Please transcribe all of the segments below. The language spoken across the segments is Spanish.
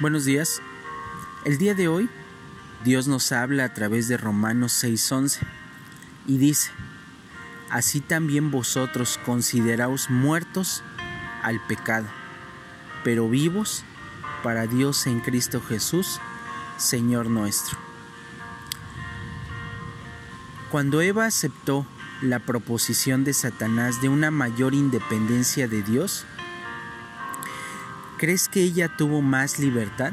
Buenos días. El día de hoy Dios nos habla a través de Romanos 6:11 y dice, Así también vosotros consideraos muertos al pecado, pero vivos para Dios en Cristo Jesús, Señor nuestro. Cuando Eva aceptó la proposición de Satanás de una mayor independencia de Dios, ¿Crees que ella tuvo más libertad?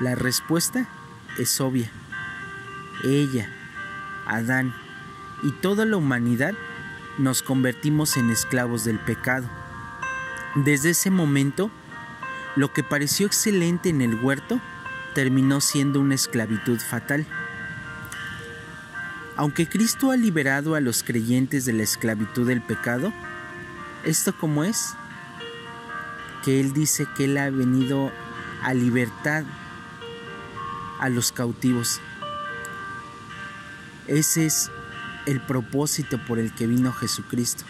La respuesta es obvia. Ella, Adán y toda la humanidad nos convertimos en esclavos del pecado. Desde ese momento, lo que pareció excelente en el huerto terminó siendo una esclavitud fatal. Aunque Cristo ha liberado a los creyentes de la esclavitud del pecado, ¿esto cómo es? Que Él dice que Él ha venido a libertad a los cautivos. Ese es el propósito por el que vino Jesucristo.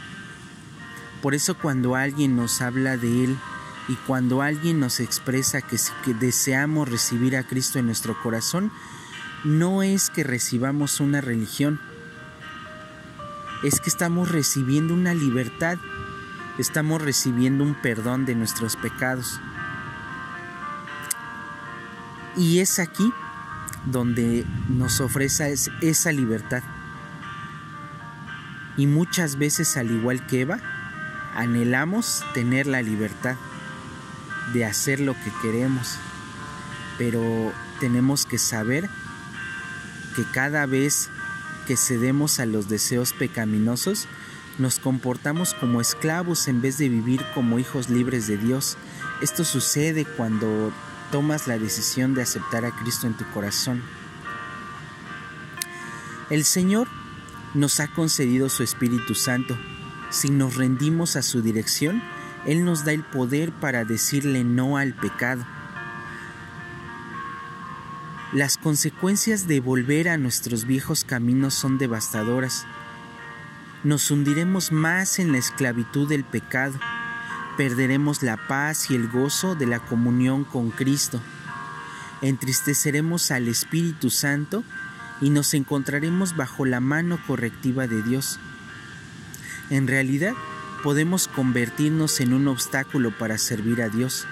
Por eso cuando alguien nos habla de Él y cuando alguien nos expresa que, que deseamos recibir a Cristo en nuestro corazón, no es que recibamos una religión, es que estamos recibiendo una libertad estamos recibiendo un perdón de nuestros pecados. Y es aquí donde nos ofrece esa libertad. Y muchas veces, al igual que Eva, anhelamos tener la libertad de hacer lo que queremos. Pero tenemos que saber que cada vez que cedemos a los deseos pecaminosos, nos comportamos como esclavos en vez de vivir como hijos libres de Dios. Esto sucede cuando tomas la decisión de aceptar a Cristo en tu corazón. El Señor nos ha concedido su Espíritu Santo. Si nos rendimos a su dirección, Él nos da el poder para decirle no al pecado. Las consecuencias de volver a nuestros viejos caminos son devastadoras nos hundiremos más en la esclavitud del pecado, perderemos la paz y el gozo de la comunión con Cristo, entristeceremos al Espíritu Santo y nos encontraremos bajo la mano correctiva de Dios. En realidad, podemos convertirnos en un obstáculo para servir a Dios.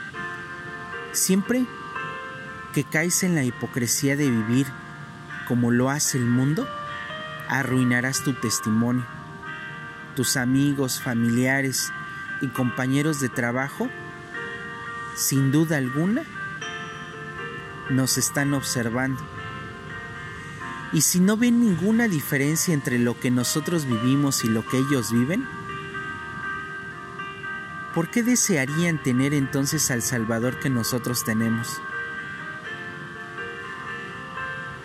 Siempre que caes en la hipocresía de vivir como lo hace el mundo, arruinarás tu testimonio tus amigos, familiares y compañeros de trabajo, sin duda alguna, nos están observando. Y si no ven ninguna diferencia entre lo que nosotros vivimos y lo que ellos viven, ¿por qué desearían tener entonces al Salvador que nosotros tenemos?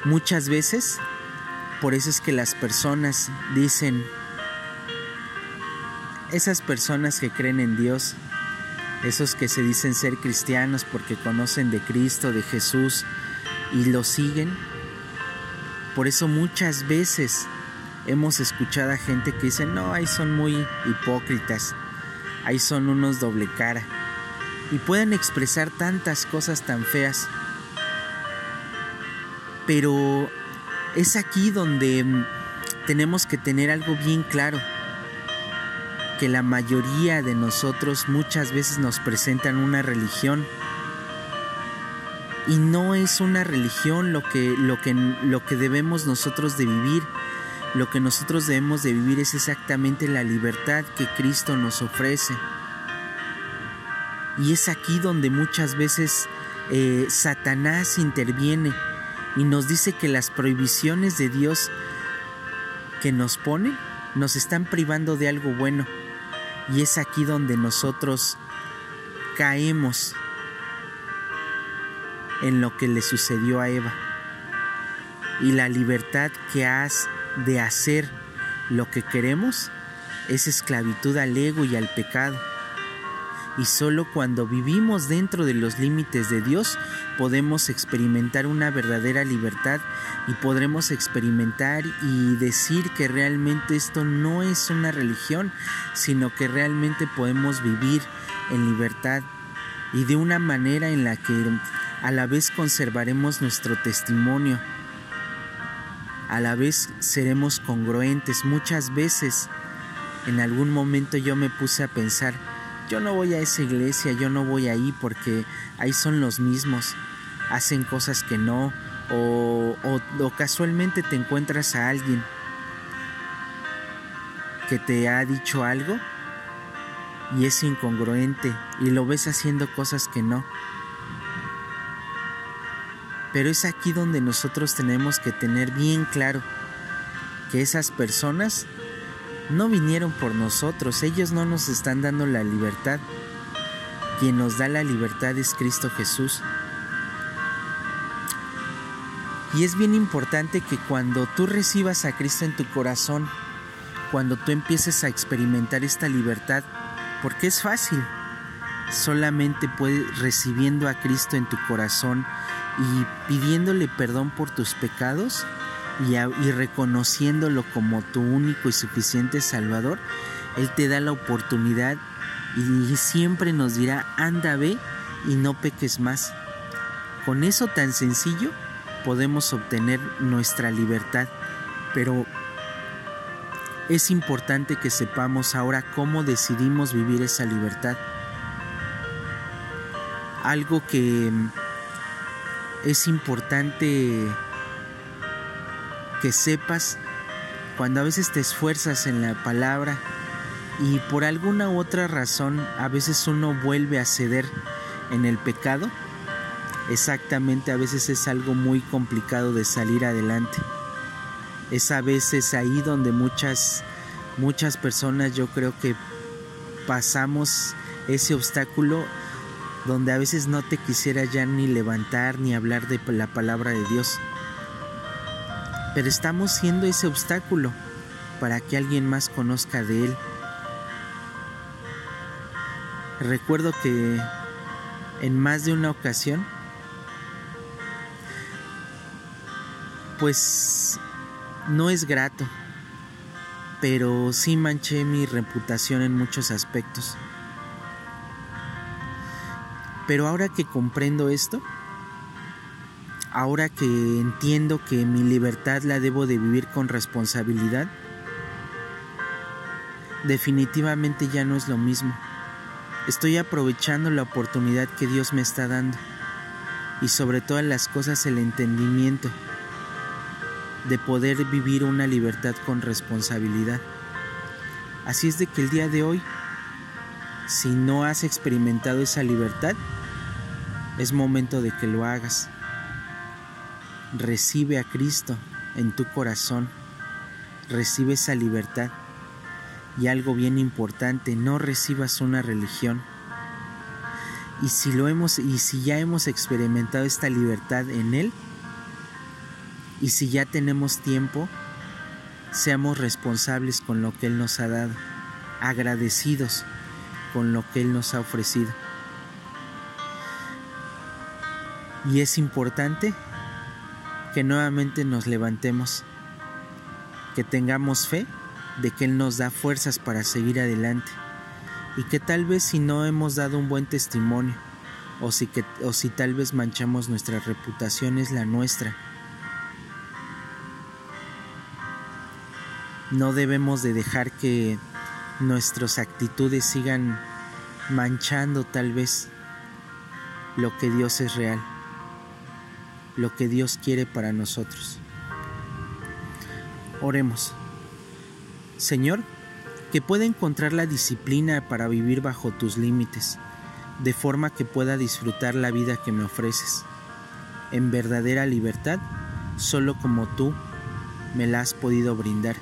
Muchas veces, por eso es que las personas dicen, esas personas que creen en Dios, esos que se dicen ser cristianos porque conocen de Cristo, de Jesús y lo siguen, por eso muchas veces hemos escuchado a gente que dice, no, ahí son muy hipócritas, ahí son unos doble cara, y pueden expresar tantas cosas tan feas. Pero es aquí donde mm, tenemos que tener algo bien claro que la mayoría de nosotros muchas veces nos presentan una religión y no es una religión lo que, lo que, lo que debemos nosotros de vivir. Lo que nosotros debemos de vivir es exactamente la libertad que Cristo nos ofrece. Y es aquí donde muchas veces eh, Satanás interviene y nos dice que las prohibiciones de Dios que nos pone nos están privando de algo bueno. Y es aquí donde nosotros caemos en lo que le sucedió a Eva. Y la libertad que has de hacer lo que queremos es esclavitud al ego y al pecado. Y solo cuando vivimos dentro de los límites de Dios podemos experimentar una verdadera libertad y podremos experimentar y decir que realmente esto no es una religión, sino que realmente podemos vivir en libertad y de una manera en la que a la vez conservaremos nuestro testimonio, a la vez seremos congruentes. Muchas veces en algún momento yo me puse a pensar, yo no voy a esa iglesia, yo no voy ahí porque ahí son los mismos, hacen cosas que no, o, o, casualmente te encuentras a alguien que te ha dicho algo y es incongruente y lo ves haciendo cosas que no. Pero es aquí donde nosotros tenemos que tener bien claro que esas personas no vinieron por nosotros, ellos no nos están dando la libertad. Quien nos da la libertad es Cristo Jesús. Y es bien importante que cuando tú recibas a Cristo en tu corazón, cuando tú empieces a experimentar esta libertad, porque es fácil, solamente puedes recibiendo a Cristo en tu corazón y pidiéndole perdón por tus pecados y, reconociéndolo como tu único y suficiente Salvador, Él te da la oportunidad y siempre nos dirá, anda, ve y no peques más. Con eso tan sencillo, podemos obtener nuestra libertad, pero es importante que sepamos ahora cómo decidimos vivir esa libertad. Algo que es importante que sepas cuando a veces te esfuerzas en la palabra y por alguna otra razón a veces uno vuelve a ceder en el pecado, exactamente a veces es algo muy complicado de salir adelante. Es a veces ahí donde muchas muchas personas yo creo que pasamos ese obstáculo donde a veces no te quisiera ya ni levantar ni hablar de la palabra de Dios. Pero estamos siendo ese obstáculo para que alguien más conozca de Él. Recuerdo que en más de una ocasión pues no es grato, pero sí manché mi reputación en muchos aspectos. Pero ahora que comprendo esto, ahora que entiendo que mi libertad la debo de vivir con responsabilidad, definitivamente ya no es lo mismo. Estoy aprovechando la oportunidad que Dios me está dando y sobre todas las cosas el entendimiento de poder vivir una libertad con responsabilidad. Así es de que el día de hoy, si no has experimentado esa libertad, es momento de que lo hagas. Recibe a Cristo en tu corazón, recibe esa libertad. Y algo bien importante, no recibas una religión. Y si lo hemos y si ya hemos experimentado esta libertad en él, y si ya tenemos tiempo, seamos responsables con lo que Él nos ha dado, agradecidos con lo que Él nos ha ofrecido. Y es importante que nuevamente nos levantemos, que tengamos fe de que Él nos da fuerzas para seguir adelante y que tal vez si no hemos dado un buen testimonio o si, que, o si tal vez manchamos nuestra reputación es la nuestra. No debemos de dejar que nuestras actitudes sigan manchando tal vez lo que Dios es real, lo que Dios quiere para nosotros. Oremos. Señor, que pueda encontrar la disciplina para vivir bajo tus límites, de forma que pueda disfrutar la vida que me ofreces, en verdadera libertad, solo como tú me la has podido brindar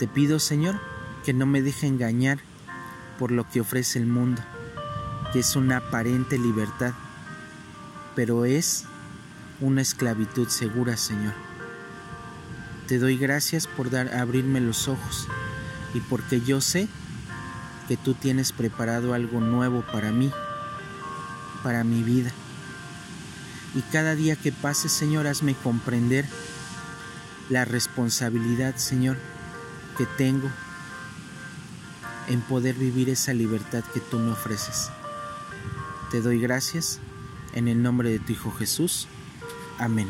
te pido, Señor, que no me deje engañar por lo que ofrece el mundo, que es una aparente libertad, pero es una esclavitud segura, Señor. Te doy gracias por dar, abrirme los ojos y porque yo sé que tú tienes preparado algo nuevo para mí, para mi vida. Y cada día que pase, Señor, hazme comprender la responsabilidad, Señor, tengo en poder vivir esa libertad que tú me ofreces. Te doy gracias en el nombre de tu Hijo Jesús. Amén.